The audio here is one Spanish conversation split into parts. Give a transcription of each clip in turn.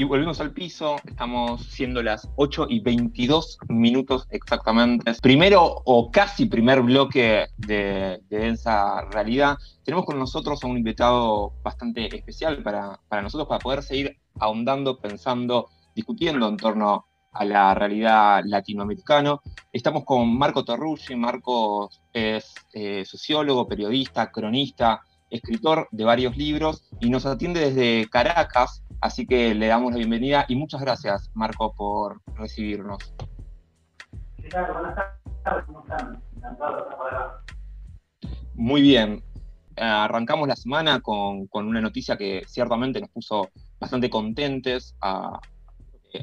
Y volvemos al piso, estamos siendo las 8 y 22 minutos exactamente. Primero o casi primer bloque de, Densa Realidad. Tenemos con nosotros a un invitado bastante especial para, para nosotros, para poder seguir ahondando, pensando, discutiendo en torno a la realidad latinoamericana. Estamos con Marco Torrucci. Marco es eh, sociólogo, periodista, cronista, escritor de varios libros y nos atiende desde Caracas, Así que le damos la bienvenida y muchas gracias, Marco, por recibirnos. ¿Qué tal? Buenas tardes, ¿cómo están? Encantado de. Muy bien. Arrancamos la semana con, una noticia que ciertamente nos puso bastante contentes a,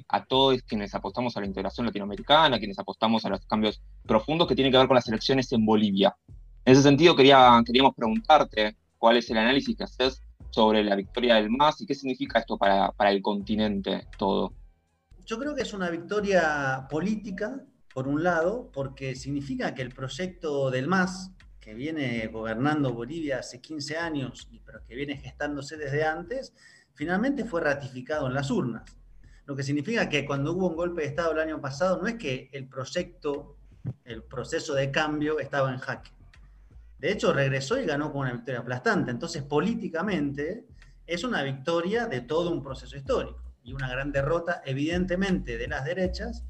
a todos quienes apostamos a la integración latinoamericana, quienes apostamos a los cambios profundos que tienen que ver con las elecciones en Bolivia. En ese sentido, quería, queríamos preguntarte cuál es el análisis que haces sobre la victoria del MAS y qué significa esto para, el continente todo. Yo creo que es una victoria política, por un lado, porque significa que el proyecto del MAS, que viene gobernando Bolivia hace 15 años, pero que viene gestándose desde antes, finalmente fue ratificado en las urnas. Lo que significa que cuando hubo un golpe de Estado el año pasado, no es que el proyecto, el proceso de cambio estaba en jaque. De hecho, regresó y ganó con una victoria aplastante. Entonces, políticamente, es una victoria de todo un proceso histórico y una gran derrota, evidentemente, de las derechas,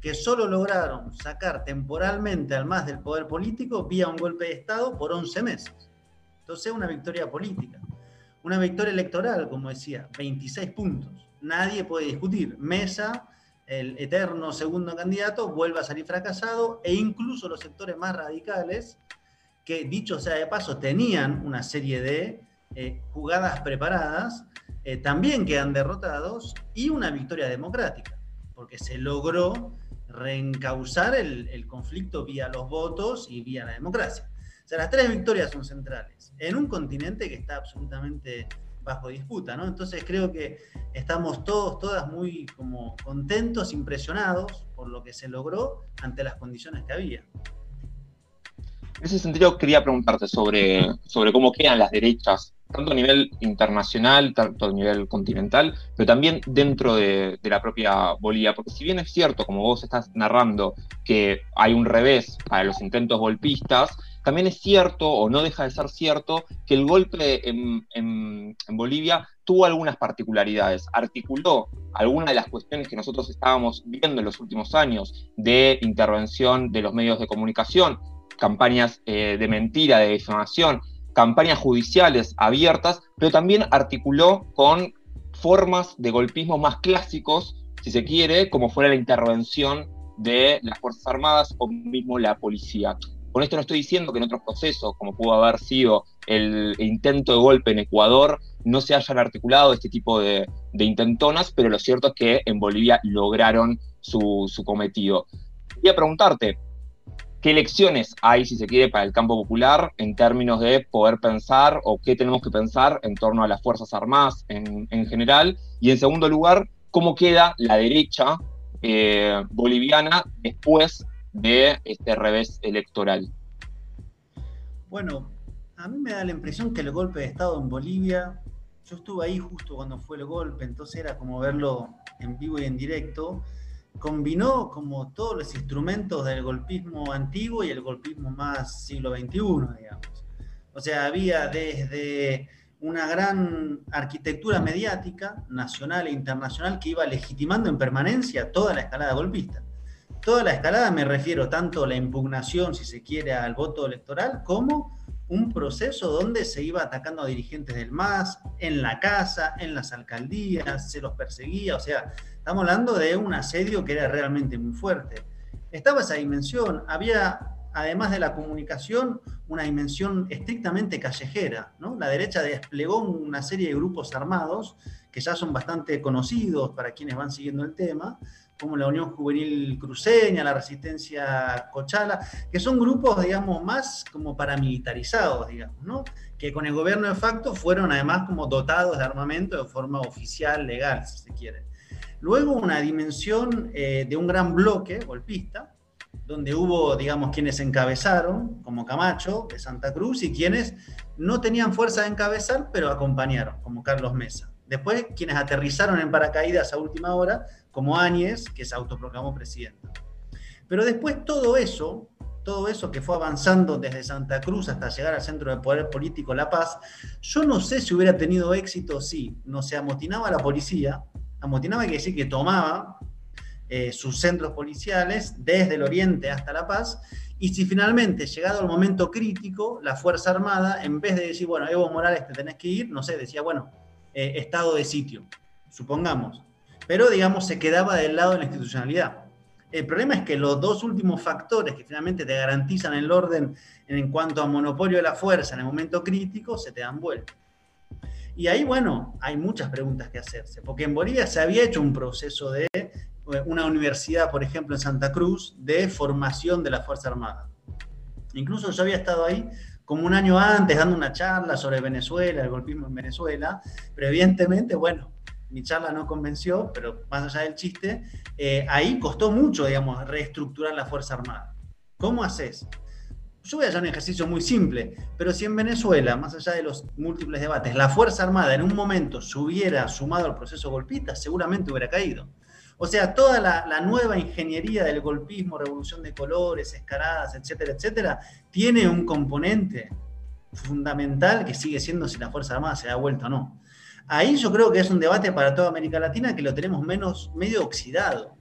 que solo lograron sacar temporalmente al más del poder político vía un golpe de Estado por 11 meses. Entonces, una victoria política. Una victoria electoral, como decía, 26 puntos. Nadie puede discutir. Mesa, el eterno segundo candidato, vuelve a salir fracasado e incluso los sectores más radicales que dicho sea de paso, tenían una serie de eh, jugadas preparadas, eh, también quedan derrotados y una victoria democrática, porque se logró reencauzar el, el, conflicto vía los votos y vía la democracia. O sea, las tres victorias son centrales en un continente que está absolutamente bajo disputa, ¿no? Entonces creo que estamos todos, todas muy como contentos, impresionados por lo que se logró ante las condiciones que había. En ese sentido, quería preguntarte sobre, sobre cómo quedan las derechas, tanto a nivel internacional, tanto a nivel continental, pero también dentro de, la propia Bolivia. Porque si bien es cierto, como vos estás narrando, que hay un revés para los intentos golpistas, también es cierto, o no deja de ser cierto, que el golpe en, en, Bolivia tuvo algunas particularidades, articuló algunas de las cuestiones que nosotros estábamos viendo en los últimos años de intervención de los medios de comunicación, campañas eh, de mentira, de difamación, campañas judiciales abiertas, pero también articuló con formas de golpismo más clásicos, si se quiere, como fuera la intervención de las Fuerzas Armadas o mismo la policía. Con esto no estoy diciendo que en otros procesos, como pudo haber sido el intento de golpe en Ecuador, no se hayan articulado este tipo de, intentonas, pero lo cierto es que en Bolivia lograron su, su cometido. Quería preguntarte, qué lecciones hay, si se quiere, para el campo popular en términos de poder pensar o qué tenemos que pensar en torno a las Fuerzas Armadas en, general. Y en segundo lugar, cómo queda la derecha eh, boliviana después de este revés electoral. Bueno, a mí me da la impresión que el golpe de Estado en Bolivia, yo estuve ahí justo cuando fue el golpe, entonces era como verlo en vivo y en directo combinó como todos los instrumentos del golpismo antiguo y el golpismo más siglo XXI, digamos. O sea, había desde una gran arquitectura mediática, nacional e internacional, que iba legitimando en permanencia toda la escalada golpista. Toda la escalada me refiero tanto a la impugnación, si se quiere, al voto electoral, como un proceso donde se iba atacando a dirigentes del MAS, en la casa, en las alcaldías, se los perseguía, o sea, estamos hablando de un asedio que era realmente muy fuerte. Estaba esa dimensión, había, además de la comunicación, una dimensión estrictamente callejera, ¿no? La derecha desplegó una serie de grupos armados que ya son bastante conocidos para quienes van siguiendo el tema, como la Unión Juvenil Cruceña, la Resistencia Cochala, que son grupos, digamos, más como paramilitarizados, digamos, ¿no? Que con el gobierno de facto fueron además como dotados de armamento de forma oficial, legal, si se quiere. Luego una dimensión eh, de un gran bloque golpista, donde hubo, digamos, quienes encabezaron, como Camacho, de Santa Cruz, y quienes no tenían fuerza de encabezar, pero acompañaron, como Carlos Mesa. Después, quienes aterrizaron en paracaídas a última hora, como Áñez, que se autoproclamó presidente. Pero después todo eso, todo eso que fue avanzando desde Santa Cruz hasta llegar al centro de poder político La Paz, yo no sé si hubiera tenido éxito si no se amotinaba la policía, amotinaba quiere decir que tomaba eh, sus centros policiales desde el oriente hasta La Paz, y si finalmente, llegado el momento crítico, la Fuerza Armada, en vez de decir, bueno, Evo Morales, te tenés que ir, no sé, decía, bueno, eh, estado de sitio, supongamos. Pero, digamos, se quedaba del lado de la institucionalidad. El problema es que los dos últimos factores que finalmente te garantizan el orden en cuanto a monopolio de la fuerza en el momento crítico se te dan vuelta. Y ahí, bueno, hay muchas preguntas que hacerse, porque en Bolivia se había hecho un proceso de eh, una universidad, por ejemplo, en Santa Cruz, de formación de la Fuerza Armada. Incluso yo había estado ahí como un año antes dando una charla sobre Venezuela, el golpismo en Venezuela, pero evidentemente, bueno, mi charla no convenció, pero más allá del chiste, eh, ahí costó mucho, digamos, reestructurar la Fuerza Armada. ¿Cómo haces? Yo voy a hacer un ejercicio muy simple, pero si en Venezuela, más allá de los múltiples debates, la Fuerza Armada en un momento se hubiera sumado al proceso golpista, seguramente hubiera caído. O sea, toda la, nueva ingeniería del golpismo, revolución de colores, escaradas, etcétera, etcétera, tiene un componente fundamental que sigue siendo si la Fuerza Armada se da vuelta o no. Ahí yo creo que es un debate para toda América Latina que lo tenemos menos, medio oxidado.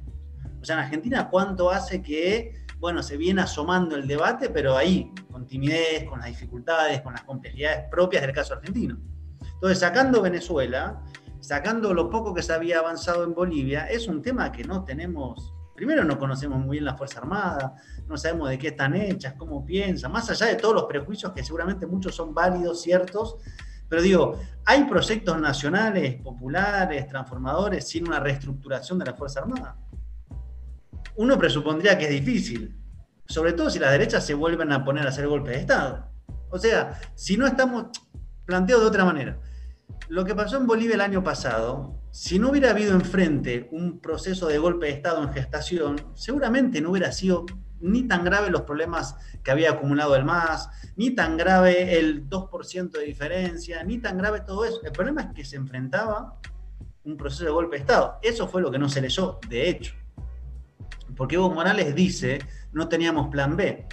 O sea, en Argentina, ¿cuánto hace que, bueno, se viene asomando el debate, pero ahí, con timidez, con las dificultades, con las complejidades propias del caso argentino? Entonces, sacando Venezuela, sacando lo poco que se había avanzado en Bolivia, es un tema que no tenemos, primero no conocemos muy bien la Fuerza Armada, no sabemos de qué están hechas, cómo piensan, más allá de todos los prejuicios que seguramente muchos son válidos, ciertos, pero digo, hay proyectos nacionales, populares, transformadores, sin una reestructuración de la Fuerza Armada. Uno presupondría que es difícil, sobre todo si las derechas se vuelven a poner a hacer golpe de Estado. O sea, si no estamos, planteo de otra manera, lo que pasó en Bolivia el año pasado, si no hubiera habido enfrente un proceso de golpe de Estado en gestación, seguramente no hubiera sido ni tan grave los problemas que había acumulado el MAS, ni tan grave el 2% de diferencia, ni tan grave todo eso. El problema es que se enfrentaba un proceso de golpe de Estado. Eso fue lo que no se leyó, de hecho. Porque Evo Morales dice, no teníamos plan B.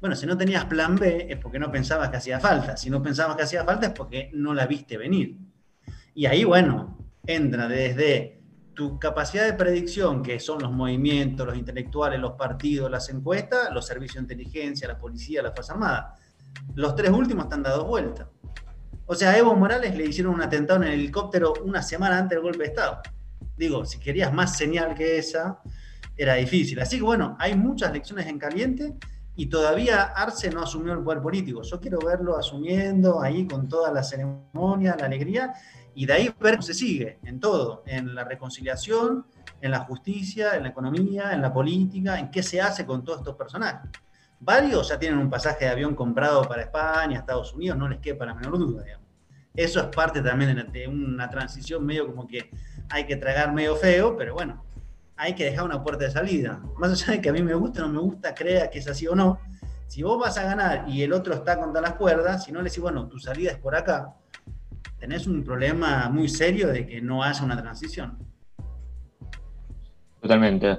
Bueno, si no tenías plan B es porque no pensabas que hacía falta. Si no pensabas que hacía falta es porque no la viste venir. Y ahí, bueno, entra desde tu capacidad de predicción, que son los movimientos, los intelectuales, los partidos, las encuestas, los servicios de inteligencia, la policía, la Fuerza Armada. Los tres últimos están dados vuelta. O sea, a Evo Morales le hicieron un atentado en el helicóptero una semana antes del golpe de Estado. Digo, si querías más señal que esa, era difícil. Así que bueno, hay muchas lecciones en caliente y todavía Arce no asumió el poder político. Yo quiero verlo asumiendo ahí con toda la ceremonia, la alegría y de ahí ver cómo se sigue en todo, en la reconciliación, en la justicia, en la economía, en la política, en qué se hace con todos estos personajes. Varios ya tienen un pasaje de avión comprado para España, Estados Unidos, no les quepa la menor duda, digamos. Eso es parte también de una transición medio como que hay que tragar medio feo, pero bueno, hay que dejar una puerta de salida. Más allá de que a mí me gusta o no me gusta, crea que es así o no, si vos vas a ganar y el otro está contra las cuerdas, si no le decís, bueno, tu salida es por acá, tenés un problema muy serio de que no haya una transición. Totalmente.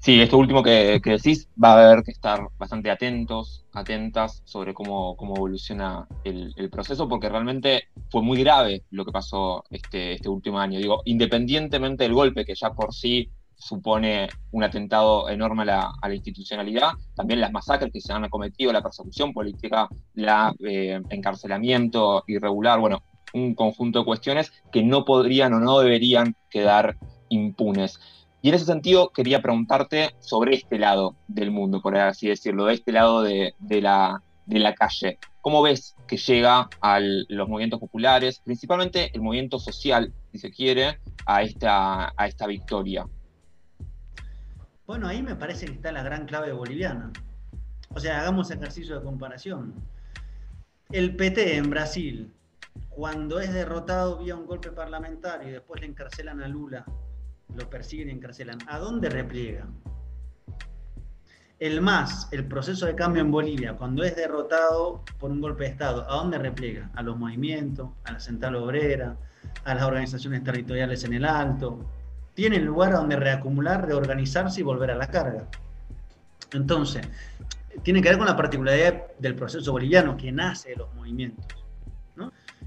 Sí, esto último que, decís, va a haber que estar bastante atentos, atentas sobre cómo, cómo evoluciona el, proceso, porque realmente fue muy grave lo que pasó este, este último año. Digo, independientemente del golpe, que ya por sí supone un atentado enorme a la, institucionalidad, también las masacres que se han cometido, la persecución política, la eh, encarcelamiento irregular, bueno, un conjunto de cuestiones que no podrían o no deberían quedar impunes. Y en ese sentido quería preguntarte sobre este lado del mundo, por así decirlo, de este lado de, la, calle. ¿Cómo ves que llega a los movimientos populares, principalmente el movimiento social, si se quiere, a esta victoria? Bueno, ahí me parece que está la gran clave boliviana. O sea, hagamos ejercicio de comparación. El PT en Brasil cuando es derrotado vía un golpe parlamentario y después le encarcelan a Lula, lo persiguen y encarcelan, ¿a dónde repliega? el MAS, el proceso de cambio en Bolivia, cuando es derrotado por un golpe de Estado, ¿a dónde replega? A los movimientos, a la central obrera, a las organizaciones territoriales en el alto. Tiene lugar donde reacumular, reorganizarse y volver a la carga. Entonces, tiene que ver con la particularidad del proceso boliviano que nace de los movimientos.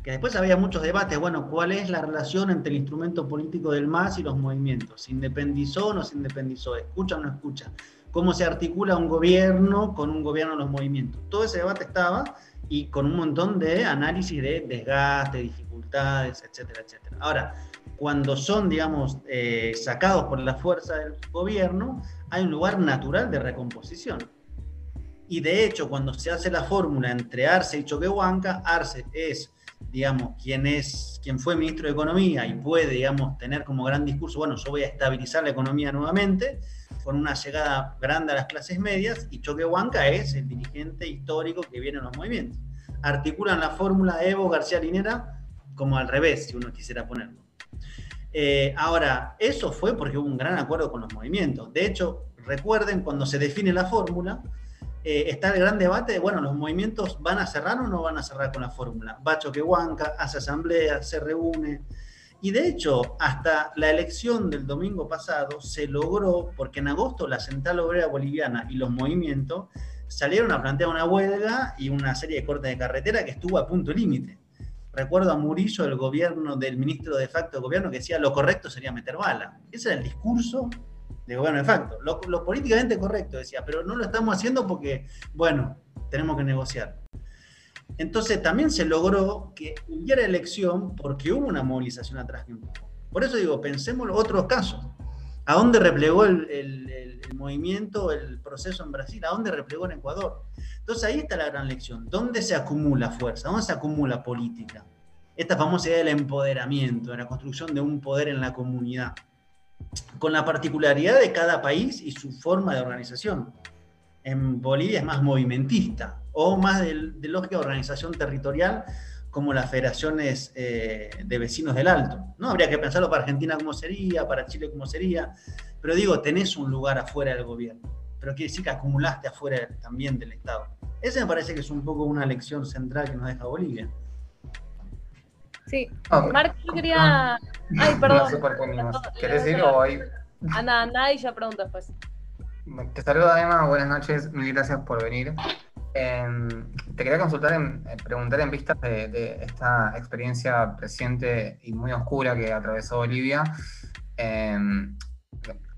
Que después había muchos debates, bueno, ¿cuál es la relación entre el instrumento político del MAS y los movimientos? ¿Se independizó o no se independizó? ¿Escucha o no escucha? ¿Cómo se articula un gobierno con un gobierno de los movimientos? Todo ese debate estaba y con un montón de análisis de desgaste, dificultades, etcétera, etcétera. Ahora, cuando son, digamos, eh, sacados por la fuerza del gobierno, hay un lugar natural de recomposición. Y de hecho, cuando se hace la fórmula entre Arce y Choquehuanca, Arce es, digamos, quien, es, quien fue ministro de Economía y puede, digamos, tener como gran discurso, bueno, yo voy a estabilizar la economía nuevamente, con una llegada grande a las clases medias, y Choquehuanca es el dirigente histórico que viene en los movimientos. Articulan la fórmula Evo García Linera como al revés, si uno quisiera ponerlo. Eh, ahora, eso fue porque hubo un gran acuerdo con los movimientos. De hecho, recuerden, cuando se define la fórmula, eh, está el gran debate de, bueno, los movimientos van a cerrar o no van a cerrar con la fórmula. Va Choquehuanca, hace asamblea, se reúne. Y de hecho, hasta la elección del domingo pasado se logró, porque en agosto la Central Obrera Boliviana y los movimientos salieron a plantear una huelga y una serie de cortes de carretera que estuvo a punto límite. Recuerdo a Murillo, el gobierno del ministro de facto de gobierno, que decía lo correcto sería meter bala. Ese era el discurso de gobierno de facto. Lo, políticamente correcto, decía, pero no lo estamos haciendo porque, bueno, tenemos que negociar. Entonces también se logró que hubiera elección porque hubo una movilización atrás. Por eso digo, pensemos en otros casos. ¿A dónde replegó el, movimiento, el proceso en Brasil? ¿A dónde replegó en Ecuador? Entonces ahí está la gran lección. ¿Dónde se acumula fuerza? ¿Dónde se acumula política? Esta famosa idea del empoderamiento, de la construcción de un poder en la comunidad, con la particularidad de cada país y su forma de organización. En Bolivia es más movimentista, o más de, lógica de organización territorial como las federaciones eh, de vecinos del Alto. ¿no? Habría que pensarlo para Argentina cómo sería, para Chile cómo sería, pero digo, tenés un lugar afuera del gobierno, pero quiere decir que acumulaste afuera también del Estado. Ese me parece que es un poco una lección central que nos deja Bolivia. Sí, oh, Marco, yo quería... Ay, perdón. ¿Querés ir o hoy? Anda, anda y ya pregunto después. Te saludo, Emma, buenas noches, mil gracias por venir. Em, te quería consultar, eh, preguntar en vista de, esta experiencia reciente y muy oscura que atravesó Bolivia, em,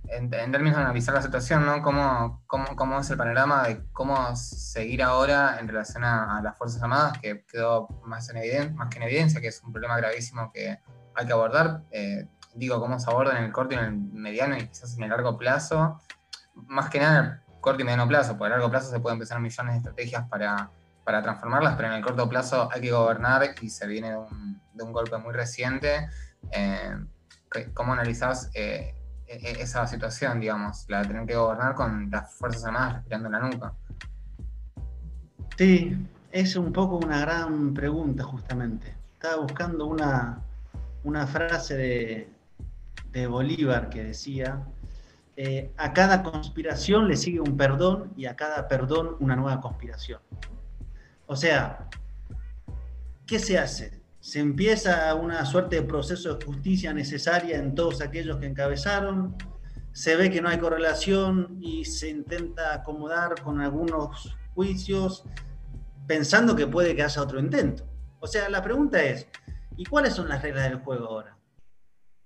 en, términos de analizar la situación, ¿no? ¿Cómo, cómo, es el panorama de cómo seguir ahora en relación a, las Fuerzas Armadas, que quedó más, en más que en evidencia, que es un problema gravísimo que hay que abordar? Eh, digo, cómo se aborda en el corto y en el mediano y quizás en el largo plazo. Más que nada corto y mediano plazo, porque a largo plazo se pueden empezar millones de estrategias para, para transformarlas, pero en el corto plazo hay que gobernar y se viene de un, de un golpe muy reciente. Eh, ¿Cómo analizás eh, e, e, esa situación, digamos, la de tener que gobernar con las Fuerzas Armadas respirando en la nuca? Sí, es un poco una gran pregunta justamente. Estaba buscando una, una frase de, de Bolívar que decía, eh, a cada conspiración le sigue un perdón y a cada perdón una nueva conspiración. O sea, ¿qué se hace? Se empieza una suerte de proceso de justicia necesaria en todos aquellos que encabezaron, se ve que no hay correlación y se intenta acomodar con algunos juicios pensando que puede que haya otro intento. O sea, la pregunta es, ¿y cuáles son las reglas del juego ahora?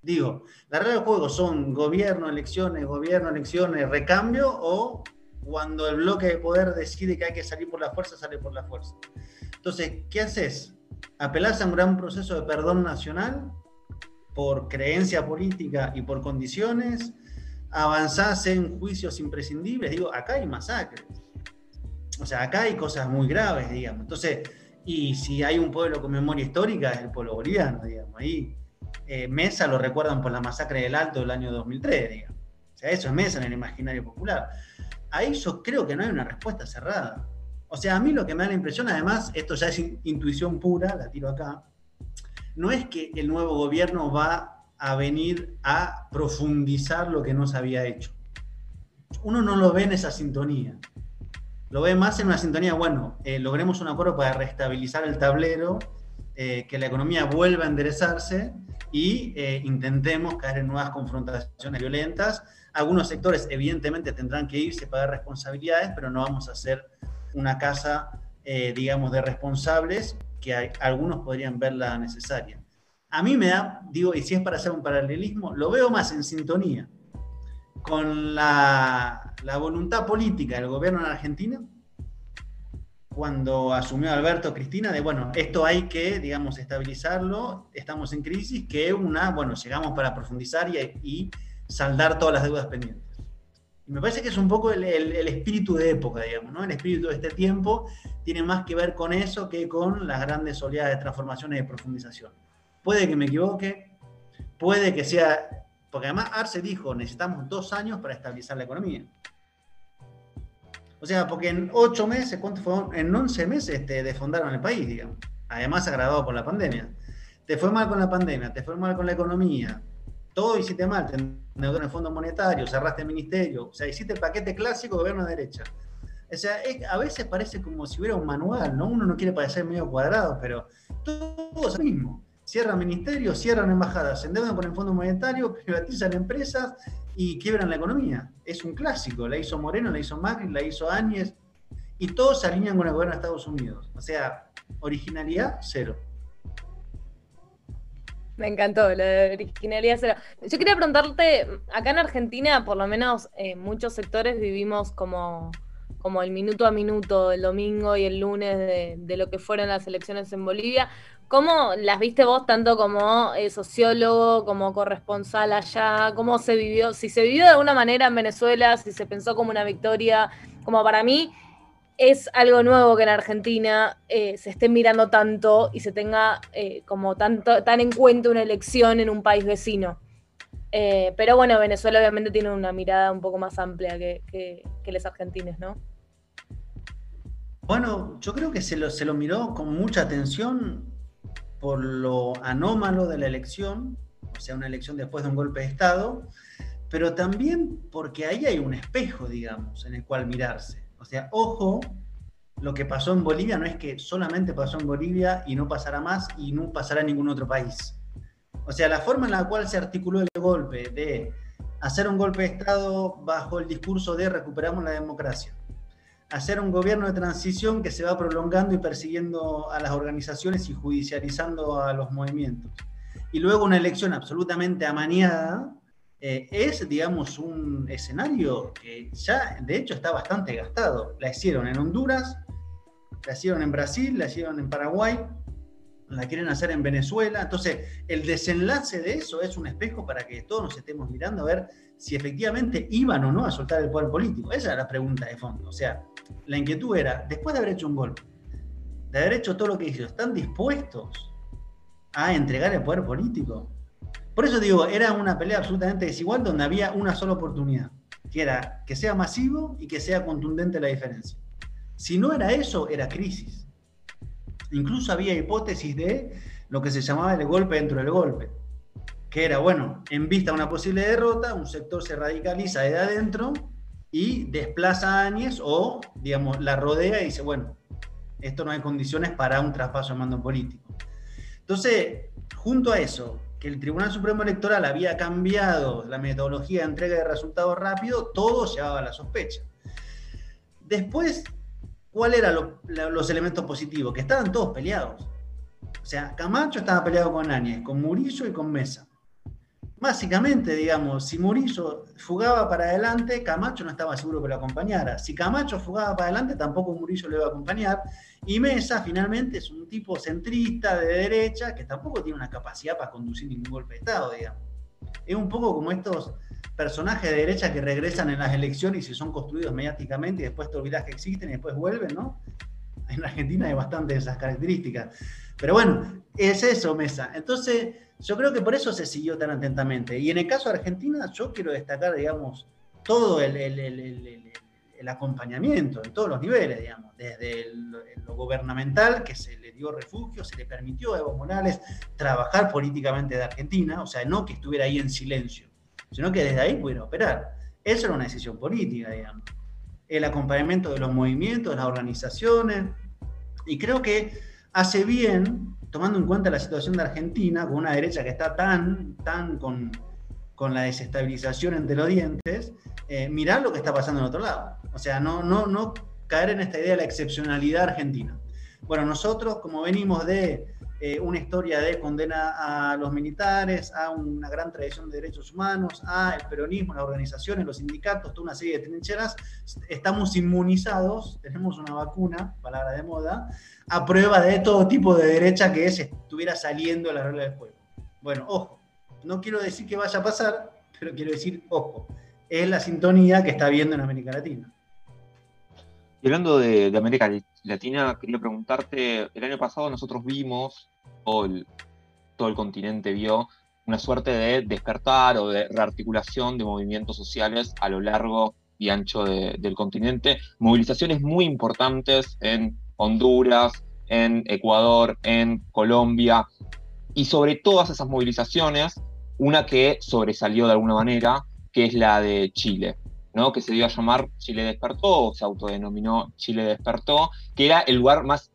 Digo, las reglas del juego son gobierno, elecciones, gobierno, elecciones, recambio o cuando el bloque de poder decide que hay que salir por la fuerza, sale por la fuerza. Entonces, ¿qué haces? ¿Apelás a un gran proceso de perdón nacional por creencia política y por condiciones? ¿Avanzás en juicios imprescindibles? Digo, acá hay masacres. O sea, acá hay cosas muy graves, digamos. Entonces, y si hay un pueblo con memoria histórica, es el pueblo boliviano, digamos. Ahí eh, Mesa lo recuerdan por la masacre del Alto del año 2003, digamos. Eso es Mesa en el imaginario popular. Ahí yo creo que no hay una respuesta cerrada. O sea, a mí lo que me da la impresión, además, esto ya es intuición pura, la tiro acá, no es que el nuevo gobierno va a venir a profundizar lo que no se había hecho. uno no lo ve en esa sintonía. Lo ve más en una sintonía, bueno, eh, logremos un acuerdo para restabilizar el tablero, eh, que la economía vuelva a enderezarse y eh, intentemos caer en nuevas confrontaciones violentas. Algunos sectores evidentemente tendrán que irse pagar responsabilidades, pero no vamos a hacer una casa, digamos, de responsables que algunos podrían verla necesaria. A mí me da, digo, y si es para hacer un paralelismo, lo veo más en sintonía con la, voluntad política del gobierno en Argentina, cuando asumió Alberto Cristina, de bueno, esto hay que, digamos, estabilizarlo, estamos en crisis, que una, bueno, llegamos para profundizar y, saldar todas las deudas pendientes. Y me parece que es un poco el, el, espíritu de época, digamos, ¿no? El espíritu de este tiempo tiene más que ver con eso que con las grandes oleadas de transformaciones y de profundización. Puede que me equivoque, puede que sea porque además Arce dijo, necesitamos dos años para estabilizar la economía. O sea, porque en ocho meses, ¿cuánto fue? En once meses te desfondaron el país, digamos. Además agravado por la pandemia. Te fue mal con la pandemia, te fue mal con la economía, todo hiciste mal, te endeudaron el Fondo Monetario, cerraste el ministerio, o sea, hiciste el paquete clásico gobierno de derecha. O sea, a veces parece como si hubiera un manual, ¿no? Uno no quiere parecer medio cuadrado, pero todo es lo mismo cierran ministerios, cierran embajadas, se endeudan con el Fondo Monetario, privatizan empresas y quiebran la economía. Es un clásico, la hizo Moreno, la hizo Macri, la hizo Áñez, y todos se alinean con el gobierno de Estados Unidos. O sea, originalidad cero. Me encantó, la originalidad cero. Yo quería preguntarte, acá en Argentina, por lo menos en muchos sectores vivimos como, como el minuto a minuto, el domingo y el lunes de, lo que fueron las elecciones en Bolivia. ¿Cómo las viste vos tanto como eh, sociólogo, como corresponsal allá? ¿Cómo se vivió? Si se vivió de alguna manera en Venezuela, si se pensó como una victoria, como para mí es algo nuevo que en Argentina eh, se esté mirando tanto y se tenga eh, como tanto, tan en cuenta una elección en un país vecino. pero bueno, Venezuela obviamente tiene una mirada un poco más amplia que, que, los argentinos, ¿no? Bueno, yo creo que se lo, se lo miró con mucha atención por lo anómalo de la elección, o sea, una elección después de un golpe de Estado, pero también porque ahí hay un espejo, digamos, en el cual mirarse. O sea, ojo, lo que pasó en Bolivia no es que solamente pasó en Bolivia y no pasará más y no pasará en ningún otro país. O sea, la forma en la cual se articuló el golpe de hacer un golpe de Estado bajo el discurso de recuperamos la democracia, hacer un gobierno de transición que se va prolongando y persiguiendo a las organizaciones y judicializando a los movimientos. Y luego una elección absolutamente amañada, eh, es, digamos, un escenario que ya, de hecho, está bastante gastado. La hicieron en Honduras, la hicieron en Brasil, la hicieron en Paraguay, la quieren hacer en Venezuela. Entonces, el desenlace de eso es un espejo para que todos nos estemos mirando a ver si efectivamente iban o no a soltar el poder político. Esa es la pregunta de fondo. O sea, la inquietud era, después de haber hecho un golpe, de haber hecho todo lo que hizo, ¿están dispuestos a entregar el poder político? Por eso digo, era una pelea absolutamente desigual donde había una sola oportunidad, que era que sea masivo y que sea contundente la diferencia. Si no era eso, era crisis. Incluso había hipótesis de lo que se llamaba el golpe dentro del golpe, que era, bueno, en vista de una posible derrota, un sector se radicaliza de adentro y desplaza a Áñez o, digamos, la rodea y dice, bueno, esto no hay condiciones para un traspaso de mando político. Entonces, junto a eso, que el Tribunal Supremo Electoral había cambiado la metodología de entrega de resultados rápido, todo llevaba a la sospecha. Después, ¿cuáles eran los elementos positivos? Que estaban todos peleados. O sea, Camacho estaba peleado con Áñez, con Murillo y con Mesa. Básicamente, digamos, si Murillo fugaba para adelante, Camacho no estaba seguro que lo acompañara. Si Camacho fugaba para adelante, tampoco Murillo lo iba a acompañar. Y Mesa finalmente es un tipo centrista de derecha que tampoco tiene una capacidad para conducir ningún golpe de Estado, digamos. Es un poco como estos personajes de derecha que regresan en las elecciones y son construidos mediáticamente y después te olvidas que existen y después vuelven, ¿no? En Argentina hay bastante de esas características. Pero bueno, es eso, Mesa. Entonces, yo creo que por eso se siguió tan atentamente. Y en el caso de Argentina, yo quiero destacar, digamos, todo el, acompañamiento en todos los niveles, digamos, desde lo gubernamental, que se le dio refugio, se le permitió a Evo Morales trabajar políticamente de Argentina, o sea, no que estuviera ahí en silencio, sino que desde ahí pudiera operar. Eso era una decisión política, digamos. El acompañamiento de los movimientos, de las organizaciones. Y creo que hace bien, tomando en cuenta la situación de Argentina, con una derecha que está tan, tan con, con la desestabilización entre los dientes, eh, mirar lo que está pasando en otro lado. O sea, no, no, no caer en esta idea de la excepcionalidad argentina. Bueno, nosotros, como venimos de eh, una historia de condena a los militares, a una gran tradición de derechos humanos, a el peronismo, las organizaciones, los sindicatos, toda una serie de trincheras, estamos inmunizados, tenemos una vacuna, palabra de moda, a prueba de todo tipo de derecha que estuviera saliendo de la regla del juego. Bueno, ojo, no quiero decir que vaya a pasar, pero quiero decir, ojo, es la sintonía que está habiendo en América Latina. Y hablando de, América Latina, quería preguntarte, el año pasado nosotros vimos, todo el, todo el continente vio, una suerte de despertar o de rearticulación de movimientos sociales a lo largo y ancho del continente, movilizaciones muy importantes en Honduras, en Ecuador, en Colombia, y sobre todas esas movilizaciones una que sobresalió de alguna manera, que es la de Chile, que se dio a llamar Chile Despertó, o se autodenominó Chile Despertó, que era el lugar más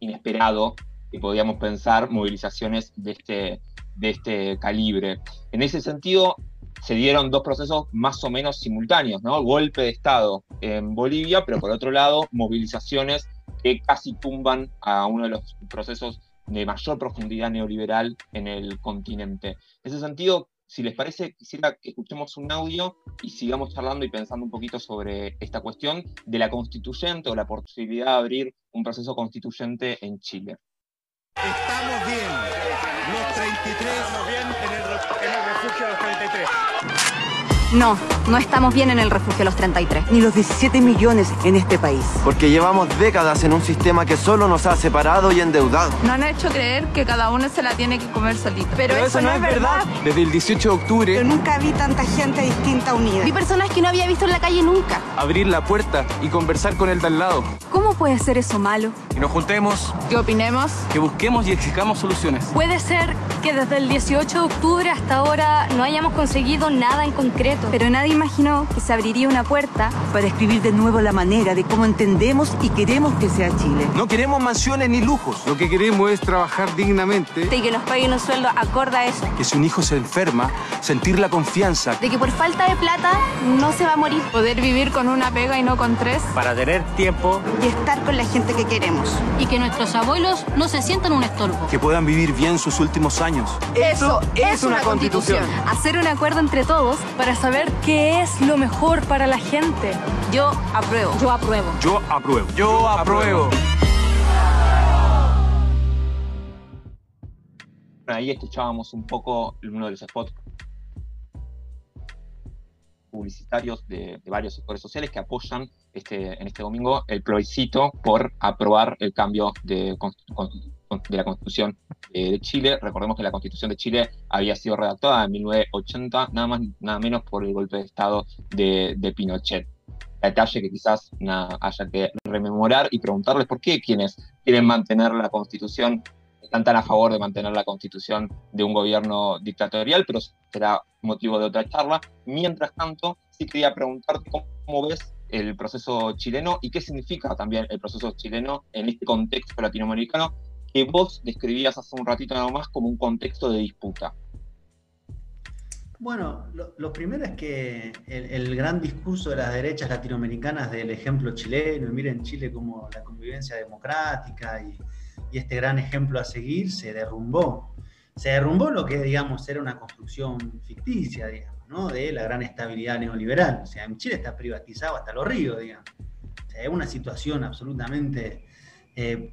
inesperado que podíamos pensar movilizaciones de este, de este calibre. En ese sentido, se dieron dos procesos más o menos simultáneos, ¿no? Golpe de Estado en Bolivia, pero por otro lado, movilizaciones que casi tumban a uno de los procesos de mayor profundidad neoliberal en el continente. En ese sentido, si les parece, quisiera que escuchemos un audio y sigamos charlando y pensando un poquito sobre esta cuestión de la constituyente o la posibilidad de abrir un proceso constituyente en Chile. Estamos bien, los 33, estamos bien en el, en el refugio de los 33. No, no estamos bien en el refugio Los 33. Ni los 17 millones en este país. Porque llevamos décadas en un sistema que solo nos ha separado y endeudado. No han hecho creer que cada uno se la tiene que comer solito. Pero, eso, no es verdad. Desde el 18 de octubre... Yo nunca vi tanta gente distinta unida. Vi personas que no había visto en la calle nunca. Abrir la puerta y conversar con el de al lado. ¿Cómo puede ser eso malo? Que nos juntemos. Que opinemos. Que busquemos y exijamos soluciones. Puede ser que desde el 18 de octubre hasta ahora no hayamos conseguido nada en concreto pero nadie imaginó que se abriría una puerta para escribir de nuevo la manera de cómo entendemos y queremos que sea Chile. No queremos mansiones ni lujos. Lo que queremos es trabajar dignamente. Y que nos paguen un sueldo acorde a eso. Que si un hijo se enferma, sentir la confianza. De que por falta de plata no se va a morir. Poder vivir con una pega y no con tres. Para tener tiempo. Y estar con la gente que queremos. Y que nuestros abuelos no se sientan un estorbo. Que puedan vivir bien sus últimos años. Eso, es, una, constitución. Hacer un acuerdo entre todos para saber ver qué es lo mejor para la gente. Yo apruebo. Yo apruebo. Yo apruebo. Yo apruebo. Ahí escuchábamos un poco uno de los spots publicitarios de, varios sectores sociales que apoyan este, en este domingo el plebiscito por aprobar el cambio de, de la Constitución de Chile. Recordemos que la Constitución de Chile había sido redactada en 1980, nada más, nada menos por el golpe de Estado de, de Pinochet. Detalle que quizás haya que rememorar y preguntarles por qué quienes quieren mantener la Constitución están tan a favor de mantener la constitución de un gobierno dictatorial, pero será motivo de otra charla. Mientras tanto, sí quería preguntarte cómo ves el proceso chileno y qué significa también el proceso chileno en este contexto latinoamericano que vos describías hace un ratito nada más como un contexto de disputa. Bueno, lo, primero es que el, gran discurso de las derechas latinoamericanas del ejemplo chileno, y miren Chile como la convivencia democrática y, este gran ejemplo a seguir, se derrumbó. Se derrumbó lo que, digamos, era una construcción ficticia, digamos, ¿no? De la gran estabilidad neoliberal. O sea, en Chile está privatizado hasta los ríos, digamos. Es una situación absolutamente eh,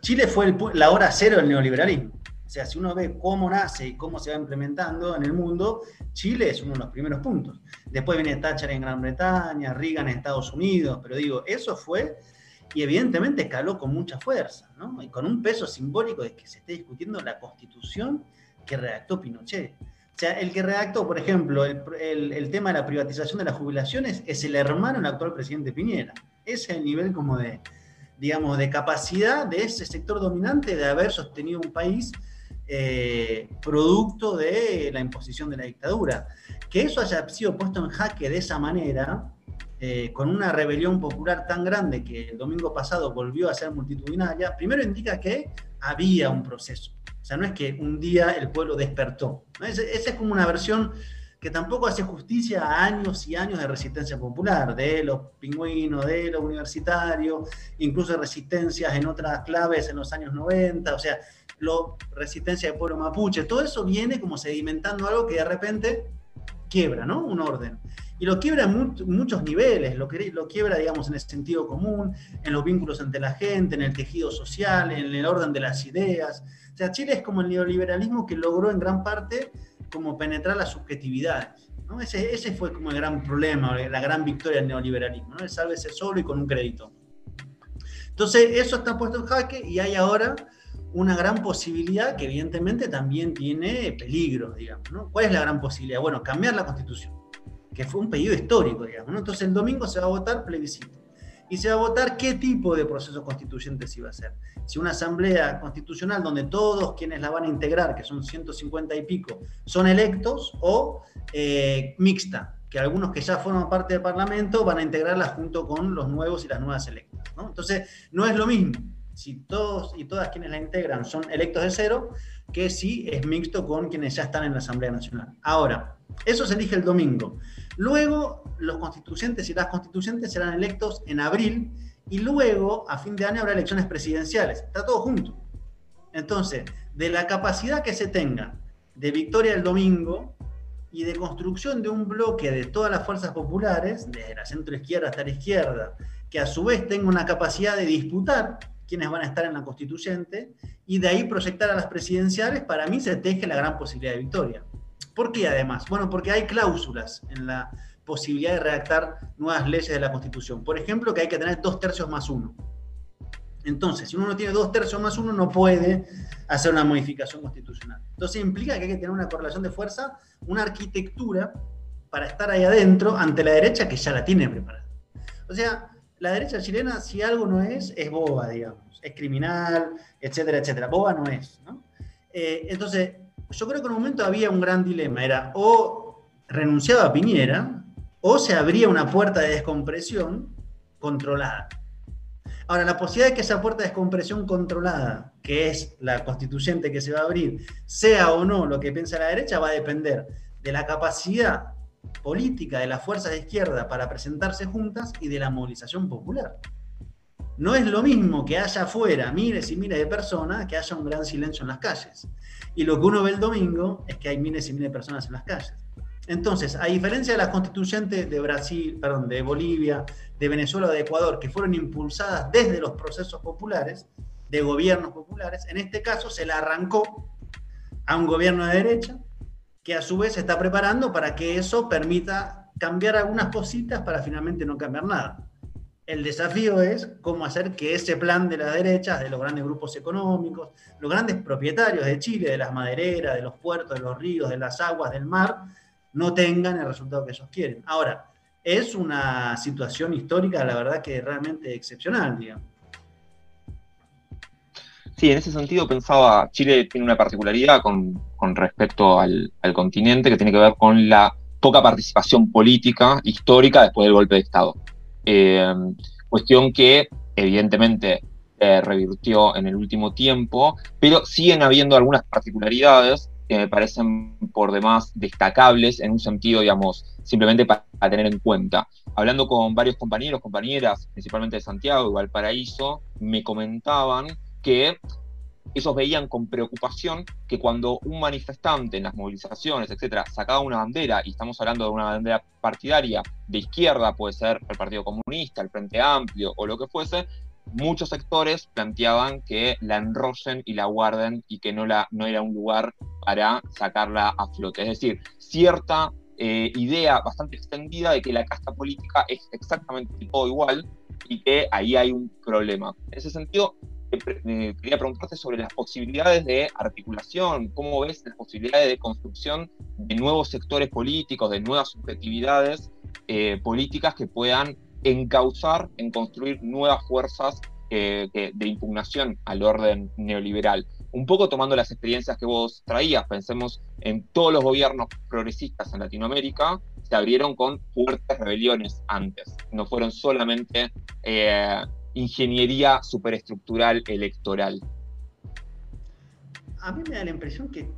Chile fue la hora cero del neoliberalismo. O sea, si uno ve cómo nace y cómo se va implementando en el mundo, Chile es uno de los primeros puntos. Después viene Thatcher en Gran Bretaña, Reagan en Estados Unidos, pero digo, eso fue y evidentemente escaló con mucha fuerza, ¿no? Y con un peso simbólico de que se esté discutiendo la constitución que redactó Pinochet. O sea, el que redactó, por ejemplo, el, tema de la privatización de las jubilaciones es el hermano del actual presidente Piñera. Ese es el nivel como de, digamos, de capacidad de ese sector dominante de haber sostenido un país eh, producto de la imposición de la dictadura. Que eso haya sido puesto en jaque de esa manera, eh, con una rebelión popular tan grande que el domingo pasado volvió a ser multitudinaria, primero indica que había un proceso. O sea, no es que un día el pueblo despertó. Esa es como una versión que tampoco hace justicia a años y años de resistencia popular, de los pingüinos, de los universitarios, incluso resistencias en otras claves en los años 90, o sea, lo, resistencia del pueblo mapuche, todo eso viene como sedimentando algo que de repente quiebra, ¿no? Un orden. Y lo quiebra en muchos niveles, lo, lo quiebra, digamos, en el sentido común, en los vínculos entre la gente, en el tejido social, en el orden de las ideas. O sea, Chile es como el neoliberalismo que logró en gran parte como penetrar las subjetividades. Ese, ese, fue como el gran problema, la gran victoria del neoliberalismo, ¿no? el sálvese solo y con un crédito. Entonces, eso está puesto en jaque y hay ahora una gran posibilidad que evidentemente también tiene peligros, digamos. ¿Cuál es la gran posibilidad? Bueno, cambiar la constitución, que fue un pedido histórico, digamos. Entonces, el domingo se va a votar plebiscito y se va a votar qué tipo de proceso constituyente se iba a hacer. Si una asamblea constitucional donde todos quienes la van a integrar, que son 150 y pico, son electos o eh, mixta, que algunos que ya forman parte del Parlamento van a integrarla junto con los nuevos y las nuevas electas. Entonces, no es lo mismo si todos y todas quienes la integran son electos de cero, que si es mixto con quienes ya están en la Asamblea Nacional. Ahora, eso se elige el domingo. Luego, los constituyentes y las constituyentes serán electos en abril y luego, a fin de año, habrá elecciones presidenciales. Está todo junto. Entonces, de la capacidad que se tenga de victoria el domingo y de construcción de un bloque de todas las fuerzas populares, desde la centro izquierda hasta la izquierda, que a su vez tenga una capacidad de disputar quienes van a estar en la constituyente y de ahí proyectar a las presidenciales, para mí se teje la gran posibilidad de victoria. ¿Por qué además? Bueno, porque hay cláusulas en la posibilidad de redactar nuevas leyes de la Constitución. Por ejemplo, que hay que tener dos tercios más uno. Entonces, si uno no tiene dos tercios más uno, no puede hacer una modificación constitucional. Entonces implica que hay que tener una correlación de fuerza, una arquitectura para estar ahí adentro ante la derecha que ya la tiene preparada. O sea, la derecha chilena, si algo no es, es boba, digamos. Es criminal, etcétera, etcétera. Boba no es. Eh, entonces, yo creo que en un momento había un gran dilema, era o renunciaba a Piñera o se abría una puerta de descompresión controlada. Ahora, la posibilidad de que esa puerta de descompresión controlada, que es la constituyente que se va a abrir, sea o no lo que piensa la derecha, va a depender de la capacidad política de las fuerzas de izquierda para presentarse juntas y de la movilización popular. No es lo mismo que haya afuera miles y miles de personas que haya un gran silencio en las calles. Y lo que uno ve el domingo es que hay miles y miles de personas en las calles. Entonces, a diferencia de las constituyentes de Brasil, perdón, de Bolivia, de Venezuela de Ecuador, que fueron impulsadas desde los procesos populares, de gobiernos populares, en este caso se la arrancó a un gobierno de derecha, que a su vez se está preparando para que eso permita cambiar algunas cositas para finalmente no cambiar nada. El desafío es cómo hacer que ese plan de la derecha, de los grandes grupos económicos, los grandes propietarios de Chile, de las madereras, de los puertos, de los ríos, de las aguas, del mar, no tengan el resultado que ellos quieren. Ahora, es una situación histórica, la verdad que realmente excepcional, digamos. Sí, en ese sentido pensaba, Chile tiene una particularidad con, respecto al, continente que tiene que ver con la poca participación política histórica después del golpe de Estado. Eh, cuestión que evidentemente eh, revirtió en el último tiempo, pero siguen habiendo algunas particularidades que me parecen por demás destacables en un sentido, digamos, simplemente para, tener en cuenta. Hablando con varios compañeros, compañeras, principalmente de Santiago y Valparaíso, me comentaban que ellos veían con preocupación que cuando un manifestante en las movilizaciones, etcétera, sacaba una bandera, y estamos hablando de una bandera partidaria de izquierda, puede ser el Partido Comunista, el Frente Amplio o lo que fuese, muchos sectores planteaban que la enrollen y la guarden y que no, la, no era un lugar para sacarla a flote. Es decir, cierta eh, idea bastante extendida de que la casta política es exactamente todo igual y que ahí hay un problema. En ese sentido, eh, quería preguntarte sobre las posibilidades de articulación, cómo ves las posibilidades de construcción de nuevos sectores políticos, de nuevas subjetividades eh, políticas que puedan encauzar en construir nuevas fuerzas de impugnación al orden neoliberal. un poco tomando las experiencias que vos traías, pensemos en todos los gobiernos progresistas en Latinoamérica, se abrieron con fuertes rebeliones antes, no fueron solamente eh, ingeniería superestructural electoral. A mí me da la impresión que,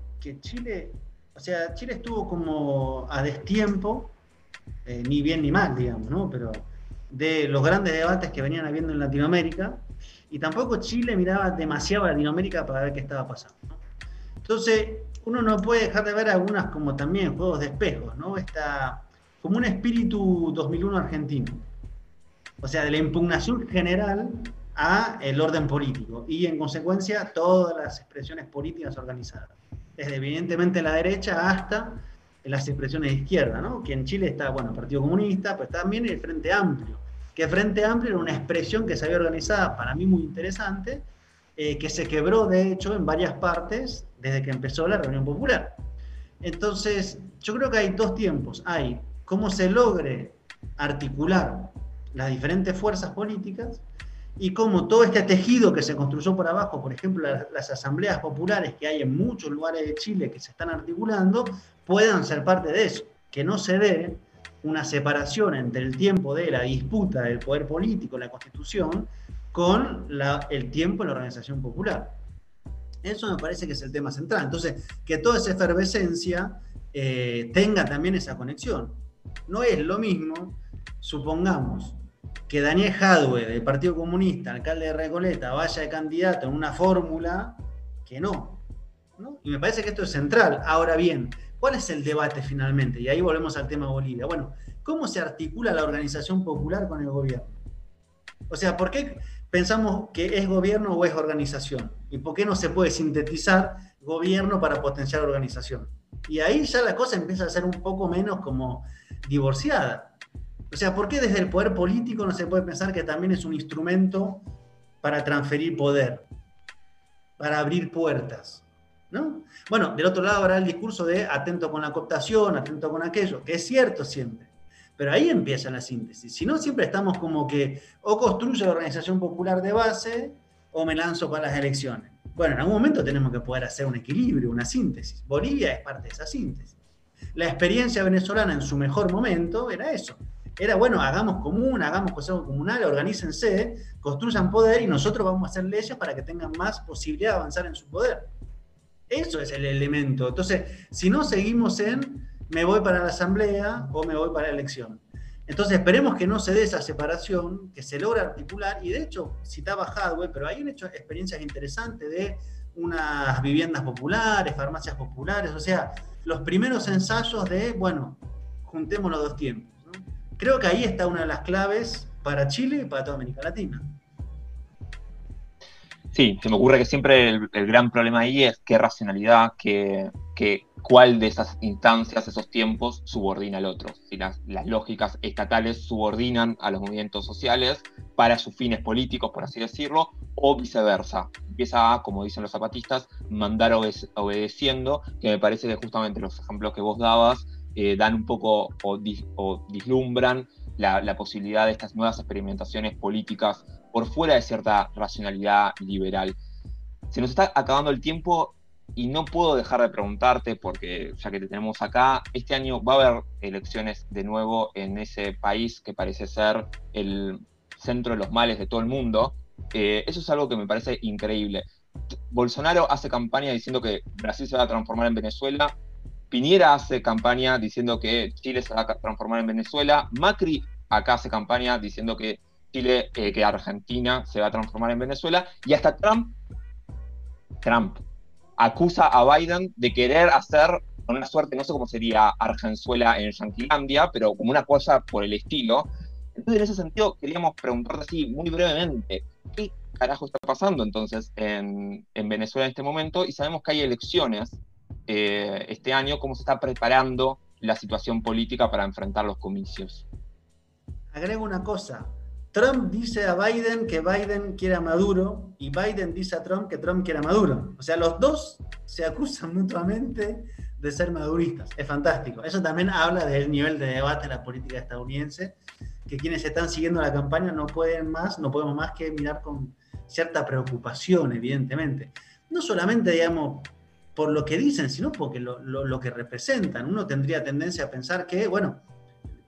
Chile, o sea, Chile estuvo como a destiempo, eh, ni bien ni mal, digamos, ¿no? Pero de los grandes debates que venían habiendo en Latinoamérica, y tampoco Chile miraba demasiado a Latinoamérica para ver qué estaba pasando. Entonces, uno no puede dejar de ver algunas como también juegos de espejos, ¿no? Está como un espíritu 2001 argentino. O sea, de la impugnación general a el orden político y en consecuencia todas las expresiones políticas organizadas. Desde evidentemente la derecha hasta las expresiones de izquierda, ¿no? Que en Chile está, bueno, el Partido Comunista, pues también el Frente Amplio que Frente Amplio era una expresión que se había organizado, para mí muy interesante, eh, que se quebró de hecho en varias partes desde que empezó la reunión popular. Entonces, yo creo que hay dos tiempos. Hay cómo se logre articular las diferentes fuerzas políticas y cómo todo este tejido que se construyó por abajo, por ejemplo, las, asambleas populares que hay en muchos lugares de Chile que se están articulando, puedan ser parte de eso, que no se dé una separación entre el tiempo de la disputa del poder político, la constitución, con el tiempo en la organización popular. Eso me parece que es el tema central. Entonces, que toda esa efervescencia eh, tenga también esa conexión. No es lo mismo, supongamos, que Daniel Jadwe, del Partido Comunista, alcalde de Recoleta, vaya de candidato en una fórmula que no. ¿no? Y me parece que esto es central. Ahora bien, ¿Cuál es el debate finalmente? Y ahí volvemos al tema Bolivia. Bueno, ¿cómo se articula la organización popular con el gobierno? O sea, ¿por qué pensamos que es gobierno o es organización? ¿Y por qué no se puede sintetizar gobierno para potenciar organización? Y ahí ya la cosa empieza a ser un poco menos como divorciada. O sea, ¿por qué desde el poder político no se puede pensar que también es un instrumento para transferir poder, para abrir puertas? Bueno, del otro lado habrá el discurso de atento con la cooptación, atento con aquello, que es cierto siempre. Pero ahí empieza la síntesis. Si no, siempre estamos como que o construyo la organización popular de base o me lanzo para las elecciones. Bueno, en algún momento tenemos que poder hacer un equilibrio, una síntesis. Bolivia es parte de esa síntesis. La experiencia venezolana en su mejor momento era eso. Era, bueno, hagamos común, hagamos cosas comunales, organícense, construyan poder y nosotros vamos a hacer leyes para que tengan más posibilidad de avanzar en su poder. Eso es el elemento. Entonces, si no seguimos en me voy para la asamblea o me voy para la elección. Entonces, esperemos que no se dé esa separación, que se logre articular, y de hecho, citaba Hadwe, pero hay hecho experiencias interesantes de unas viviendas populares, farmacias populares, o sea, los primeros ensayos de, bueno, juntemos los dos tiempos. Creo que ahí está una de las claves para Chile y para toda América Latina. Sí, se me ocurre que siempre el, gran problema ahí es qué racionalidad, qué, cuál de esas instancias, esos tiempos, subordina al otro. Si las, lógicas estatales subordinan a los movimientos sociales para sus fines políticos, por así decirlo, o viceversa. Empieza a, como dicen los zapatistas, mandar obedeciendo, que me parece que justamente los ejemplos que vos dabas eh, dan un poco o, dislumbran la, la posibilidad de estas nuevas experimentaciones políticas por fuera de cierta racionalidad liberal. Se nos está acabando el tiempo y no puedo dejar de preguntarte, porque ya que te tenemos acá, este año va a haber elecciones de nuevo en ese país que parece ser el centro de los males de todo el mundo. Eh, eso es algo que me parece increíble. Bolsonaro hace campaña diciendo que Brasil se va a transformar en Venezuela. Piñera hace campaña diciendo que Chile se va a transformar en Venezuela. Macri acá hace campaña diciendo que Chile, eh, que Argentina se va a transformar en Venezuela, y hasta Trump, Trump acusa a Biden de querer hacer una suerte, no sé cómo sería Argenzuela en Yanquilandia, pero como una cosa por el estilo. Entonces, en ese sentido, queríamos preguntarte así muy brevemente, ¿qué carajo está pasando entonces en, Venezuela en este momento? Y sabemos que hay elecciones eh, este año, ¿cómo se está preparando la situación política para enfrentar los comicios? Agrego una cosa, Trump dice a Biden que Biden quiere a Maduro y Biden dice a Trump que Trump quiere a Maduro. O sea, los dos se acusan mutuamente de ser maduristas. Es fantástico. Eso también habla del nivel de debate de la política estadounidense, que quienes están siguiendo la campaña no pueden más, no podemos más que mirar con cierta preocupación, evidentemente. no solamente, digamos, por lo que dicen, sino porque lo, que representan. Uno tendría tendencia a pensar que, bueno,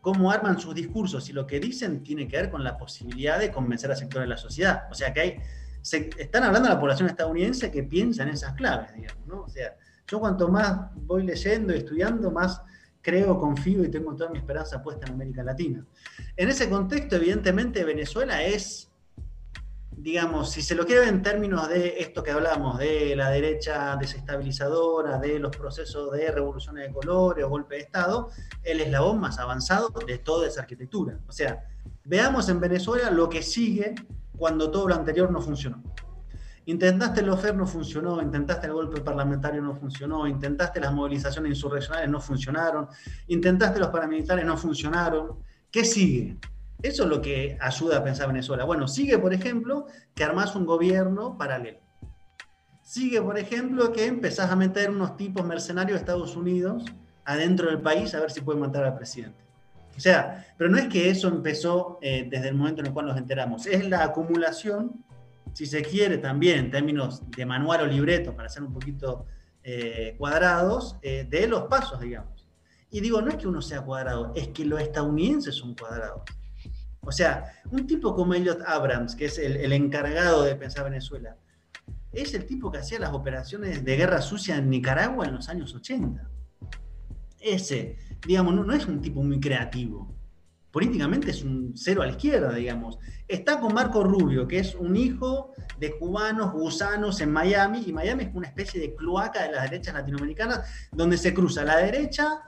cómo arman sus discursos y lo que dicen tiene que ver con la posibilidad de convencer a sectores de la sociedad. O sea que hay, se, están hablando de la población estadounidense que piensa en esas claves, digamos, ¿no? O sea, yo cuanto más voy leyendo y estudiando, más creo, confío y tengo toda mi esperanza puesta en América Latina. En ese contexto, evidentemente, Venezuela es digamos, si se lo quiere ver en términos de esto que hablamos, de la derecha desestabilizadora, de los procesos de revoluciones de colores o golpe de Estado, el eslabón más avanzado de toda esa arquitectura. O sea, veamos en Venezuela lo que sigue cuando todo lo anterior no funcionó. Intentaste el OFER, no funcionó, intentaste el golpe parlamentario, no funcionó, intentaste las movilizaciones insurreccionales, no funcionaron, intentaste los paramilitares, no funcionaron. ¿Qué sigue? Eso es lo que ayuda a pensar Venezuela. Bueno, sigue, por ejemplo, que armás un gobierno paralelo. Sigue, por ejemplo, que empezás a meter unos tipos mercenarios de Estados Unidos adentro del país a ver si pueden matar al presidente. O sea, pero no es que eso empezó eh, desde el momento en el cual nos enteramos, es la acumulación, si se quiere también en términos de manual o libreto, para ser un poquito eh, cuadrados, eh, de los pasos, digamos. Y digo, no es que uno sea cuadrado, es que los estadounidenses son cuadrados. O sea, un tipo como Elliot Abrams, que es el, encargado de pensar Venezuela, es el tipo que hacía las operaciones de guerra sucia en Nicaragua en los años 80. Ese, digamos, no, es un tipo muy creativo. Políticamente es un cero a la izquierda, digamos. Está con Marco Rubio, que es un hijo de cubanos gusanos en Miami, y Miami es una especie de cloaca de las derechas latinoamericanas, donde se cruza la derecha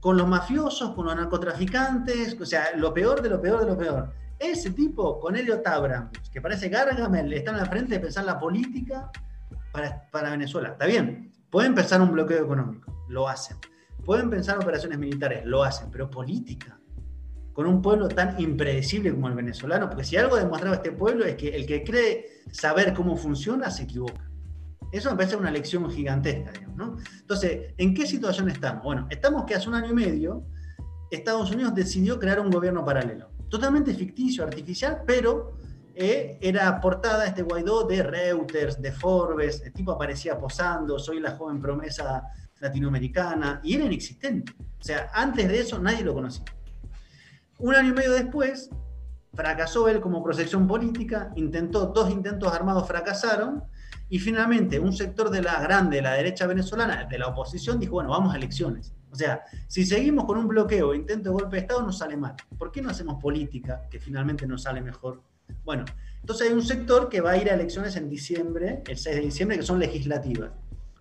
con los mafiosos, con los narcotraficantes, o sea, lo peor de lo peor de lo peor. Ese tipo, con Elliot Abrams, que parece Gargamel, está en la frente de pensar la política para, Venezuela. Está bien, pueden pensar un bloqueo económico, lo hacen. Pueden pensar operaciones militares, lo hacen, pero política. Con un pueblo tan impredecible como el venezolano, porque si algo ha demostrado este pueblo es que el que cree saber cómo funciona se equivoca. Eso me parece una lección gigantesca, ¿no? Entonces, ¿en qué situación estamos? Bueno, estamos que hace un año y medio Estados Unidos decidió crear un gobierno paralelo, totalmente ficticio, artificial, pero eh, era portada este Guaidó de Reuters, de Forbes, el tipo aparecía posando, soy la joven promesa latinoamericana, y era inexistente. O sea, antes de eso nadie lo conocía. Un año y medio después, fracasó él como proyección política, intentó, dos intentos armados fracasaron, y finalmente, un sector de la grande, la derecha venezolana, de la oposición, dijo, bueno, vamos a elecciones. O sea, si seguimos con un bloqueo, intento de golpe de Estado, nos sale mal. ¿Por qué no hacemos política que finalmente nos sale mejor? Bueno, entonces hay un sector que va a ir a elecciones en diciembre, el 6 de diciembre, que son legislativas.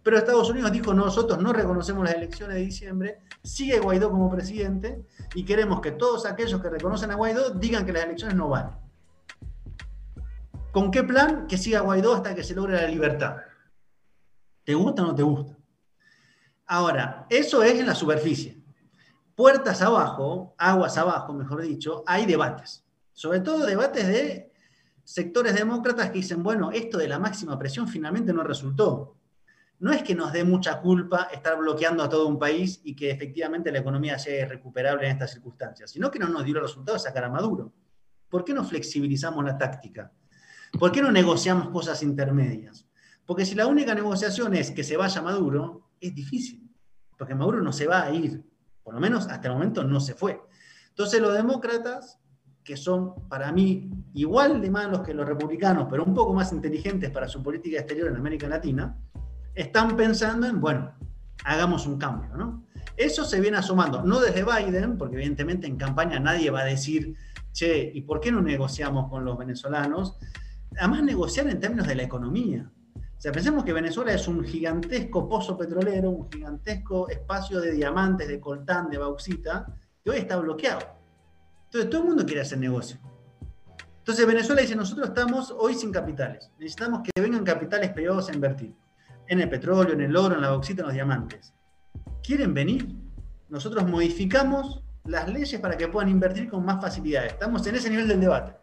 Pero Estados Unidos dijo, nosotros no reconocemos las elecciones de diciembre, sigue Guaidó como presidente y queremos que todos aquellos que reconocen a Guaidó digan que las elecciones no valen. ¿Con qué plan? Que siga Guaidó hasta que se logre la libertad. ¿Te gusta o no te gusta? Ahora, eso es en la superficie. Puertas abajo, aguas abajo, mejor dicho, hay debates. Sobre todo debates de sectores demócratas que dicen, bueno, esto de la máxima presión finalmente no resultó. No es que nos dé mucha culpa estar bloqueando a todo un país y que efectivamente la economía sea recuperable en estas circunstancias, sino que no nos dio el resultado de sacar a Maduro. ¿Por qué no flexibilizamos la táctica? ¿Por qué no negociamos cosas intermedias? Porque si la única negociación es que se vaya Maduro, es difícil, porque Maduro no se va a ir, por lo menos hasta el momento no se fue. Entonces los demócratas, que son para mí igual de malos que los republicanos, pero un poco más inteligentes para su política exterior en América Latina, están pensando en, bueno, hagamos un cambio, ¿no? Eso se viene asomando, no desde Biden, porque evidentemente en campaña nadie va a decir, che, ¿y por qué no negociamos con los venezolanos? Además negociar en términos de la economía. O sea, pensemos que Venezuela es un gigantesco pozo petrolero, un gigantesco espacio de diamantes, de coltán, de bauxita, que hoy está bloqueado. Entonces todo el mundo quiere hacer negocio. Entonces Venezuela dice, nosotros estamos hoy sin capitales. Necesitamos que vengan capitales privados a invertir. En el petróleo, en el oro, en la bauxita, en los diamantes. ¿Quieren venir? Nosotros modificamos las leyes para que puedan invertir con más facilidad. Estamos en ese nivel del debate.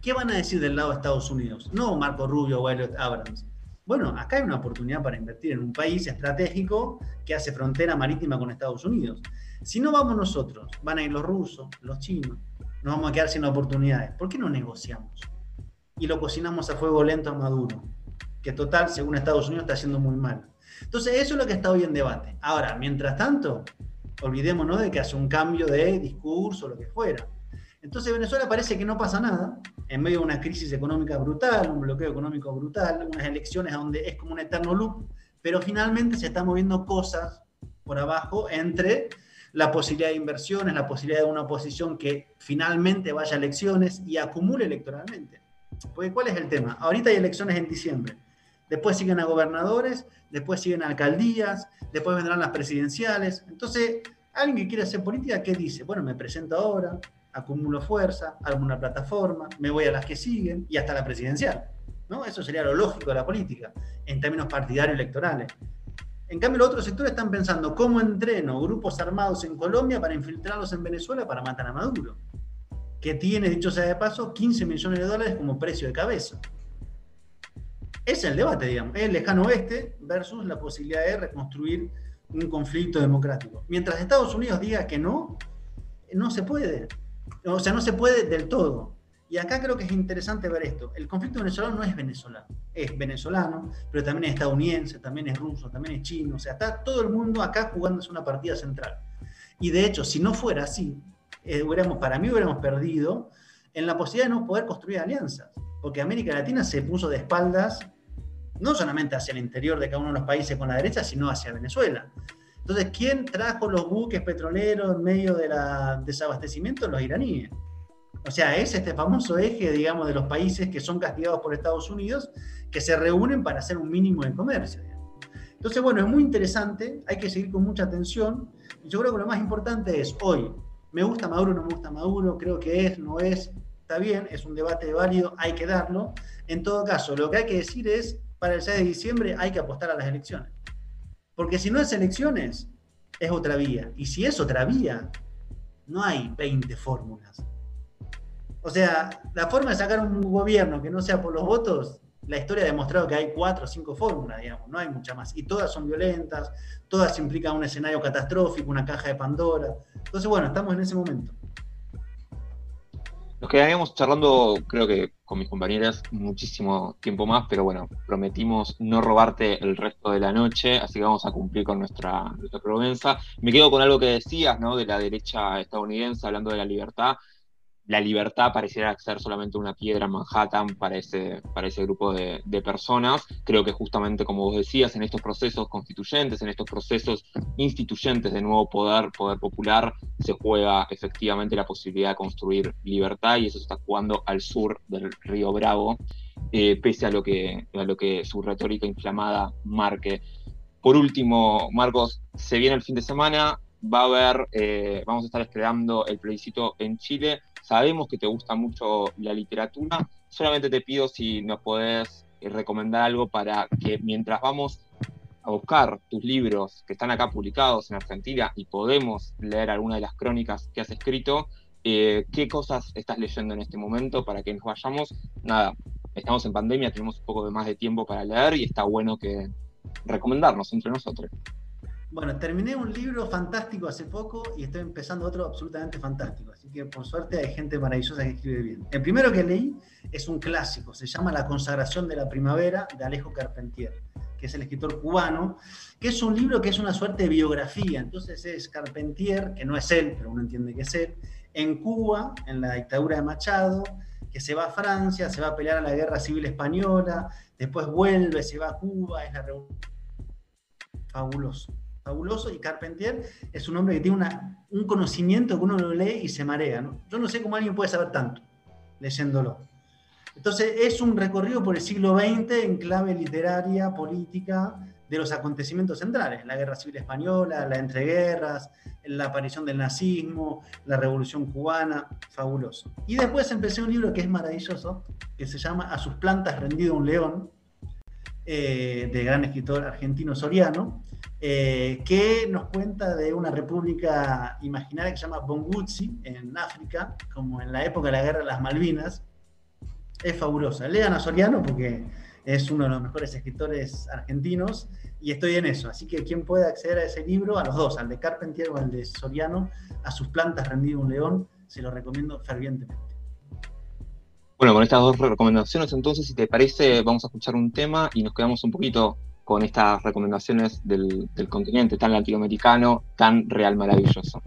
¿Qué van a decir del lado de Estados Unidos? No Marco Rubio o Elliot Abrams. Bueno, acá hay una oportunidad para invertir en un país estratégico que hace frontera marítima con Estados Unidos. Si no vamos nosotros, van a ir los rusos, los chinos, nos vamos a quedar sin oportunidades. ¿Por qué no negociamos? Y lo cocinamos a fuego lento a Maduro. que total, según Estados Unidos, está haciendo muy mal. Entonces, eso es lo que está hoy en debate. Ahora, mientras tanto, olvidémonos de que hace un cambio de discurso, lo que fuera. Entonces, Venezuela parece que no pasa nada, en medio de una crisis económica brutal, un bloqueo económico brutal, unas elecciones donde es como un eterno loop, pero finalmente se están moviendo cosas por abajo entre la posibilidad de inversiones, la posibilidad de una oposición que finalmente vaya a elecciones y acumule electoralmente. Porque ¿cuál es el tema? Ahorita hay elecciones en diciembre, después siguen a gobernadores, después siguen a alcaldías, después vendrán las presidenciales. Entonces, alguien que quiere hacer política, ¿qué dice? Bueno, me presento ahora, acumulo fuerza, armo una plataforma, me voy a las que siguen y hasta la presidencial. ¿no? Eso sería lo lógico de la política, en términos partidarios electorales. En cambio, los otros sectores están pensando cómo entreno grupos armados en Colombia para infiltrarlos en Venezuela para matar a Maduro, que tiene, dicho sea de paso, 15 millones de dólares como precio de cabeza. Ese es el debate, digamos, el lejano oeste versus la posibilidad de reconstruir un conflicto democrático. Mientras Estados Unidos diga que no, no se puede. O sea, no se puede del todo. Y acá creo que es interesante ver esto. El conflicto venezolano no es venezolano, es venezolano, pero también es estadounidense, también es ruso, también es chino. O sea, está todo el mundo acá jugándose una partida central. Y de hecho, si no fuera así, eh, para mí hubiéramos perdido en la posibilidad de no poder construir alianzas. Porque América Latina se puso de espaldas, no solamente hacia el interior de cada uno de los países con la derecha, sino hacia Venezuela. Entonces, ¿quién trajo los buques petroleros en medio del desabastecimiento? Los iraníes. O sea, es este famoso eje, digamos, de los países que son castigados por Estados Unidos, que se reúnen para hacer un mínimo de comercio. Entonces, bueno, es muy interesante, hay que seguir con mucha atención. Yo creo que lo más importante es hoy, me gusta Maduro, no me gusta Maduro, creo que es, no es, está bien, es un debate válido, hay que darlo. En todo caso, lo que hay que decir es, para el 6 de diciembre hay que apostar a las elecciones. Porque si no es elecciones, es otra vía. Y si es otra vía, no hay 20 fórmulas. O sea, la forma de sacar un gobierno que no sea por los votos, la historia ha demostrado que hay cuatro o cinco fórmulas, digamos, no hay mucha más. Y todas son violentas, todas implican un escenario catastrófico, una caja de Pandora. Entonces, bueno, estamos en ese momento. Nos quedaríamos charlando, creo que con mis compañeras, muchísimo tiempo más, pero bueno, prometimos no robarte el resto de la noche, así que vamos a cumplir con nuestra, nuestra promesa. Me quedo con algo que decías, ¿no? De la derecha estadounidense, hablando de la libertad la libertad pareciera ser solamente una piedra en Manhattan para ese, para ese grupo de, personas. Creo que justamente, como vos decías, en estos procesos constituyentes, en estos procesos instituyentes de nuevo poder, poder popular, se juega efectivamente la posibilidad de construir libertad y eso se está jugando al sur del río Bravo, eh, pese a lo, que, a lo que su retórica inflamada marque. Por último, Marcos, se viene el fin de semana, va a haber, eh, vamos a estar esperando el plebiscito en Chile. Sabemos que te gusta mucho la literatura. Solamente te pido si nos podés eh, recomendar algo para que mientras vamos a buscar tus libros que están acá publicados en Argentina y podemos leer alguna de las crónicas que has escrito, eh, qué cosas estás leyendo en este momento para que nos vayamos. Nada, estamos en pandemia, tenemos un poco de más de tiempo para leer y está bueno que recomendarnos entre nosotros. Bueno, terminé un libro fantástico hace poco y estoy empezando otro absolutamente fantástico. Así que por suerte hay gente maravillosa que escribe bien. El primero que leí es un clásico, se llama La consagración de la primavera de Alejo Carpentier, que es el escritor cubano, que es un libro que es una suerte de biografía. Entonces es Carpentier, que no es él, pero uno entiende que es él, en Cuba, en la dictadura de Machado, que se va a Francia, se va a pelear a la guerra civil española, después vuelve, se va a Cuba, es la revolución. Fabuloso fabuloso y Carpentier es un hombre que tiene un conocimiento que uno lo lee y se marea. Yo no sé cómo alguien puede saber tanto leyéndolo. Entonces es un recorrido por el siglo XX en clave literaria, política, de los acontecimientos centrales, la guerra civil española, la entreguerras, la aparición del nazismo, la revolución cubana, fabuloso. Y después empecé un libro que es maravilloso, que se llama A sus plantas rendido un león, eh, de gran escritor argentino Soriano, eh, que nos cuenta de una república imaginaria que se llama Bonguzzi en África, como en la época de la guerra de las Malvinas. Es fabulosa. Lean a Soriano porque es uno de los mejores escritores argentinos y estoy en eso. Así que quien pueda acceder a ese libro, a los dos, al de Carpentier o al de Soriano, a sus plantas rendido un león, se lo recomiendo fervientemente. Bueno, con estas dos recomendaciones, entonces, si te parece, vamos a escuchar un tema y nos quedamos un poquito con estas recomendaciones del, del continente tan latinoamericano, tan real maravilloso.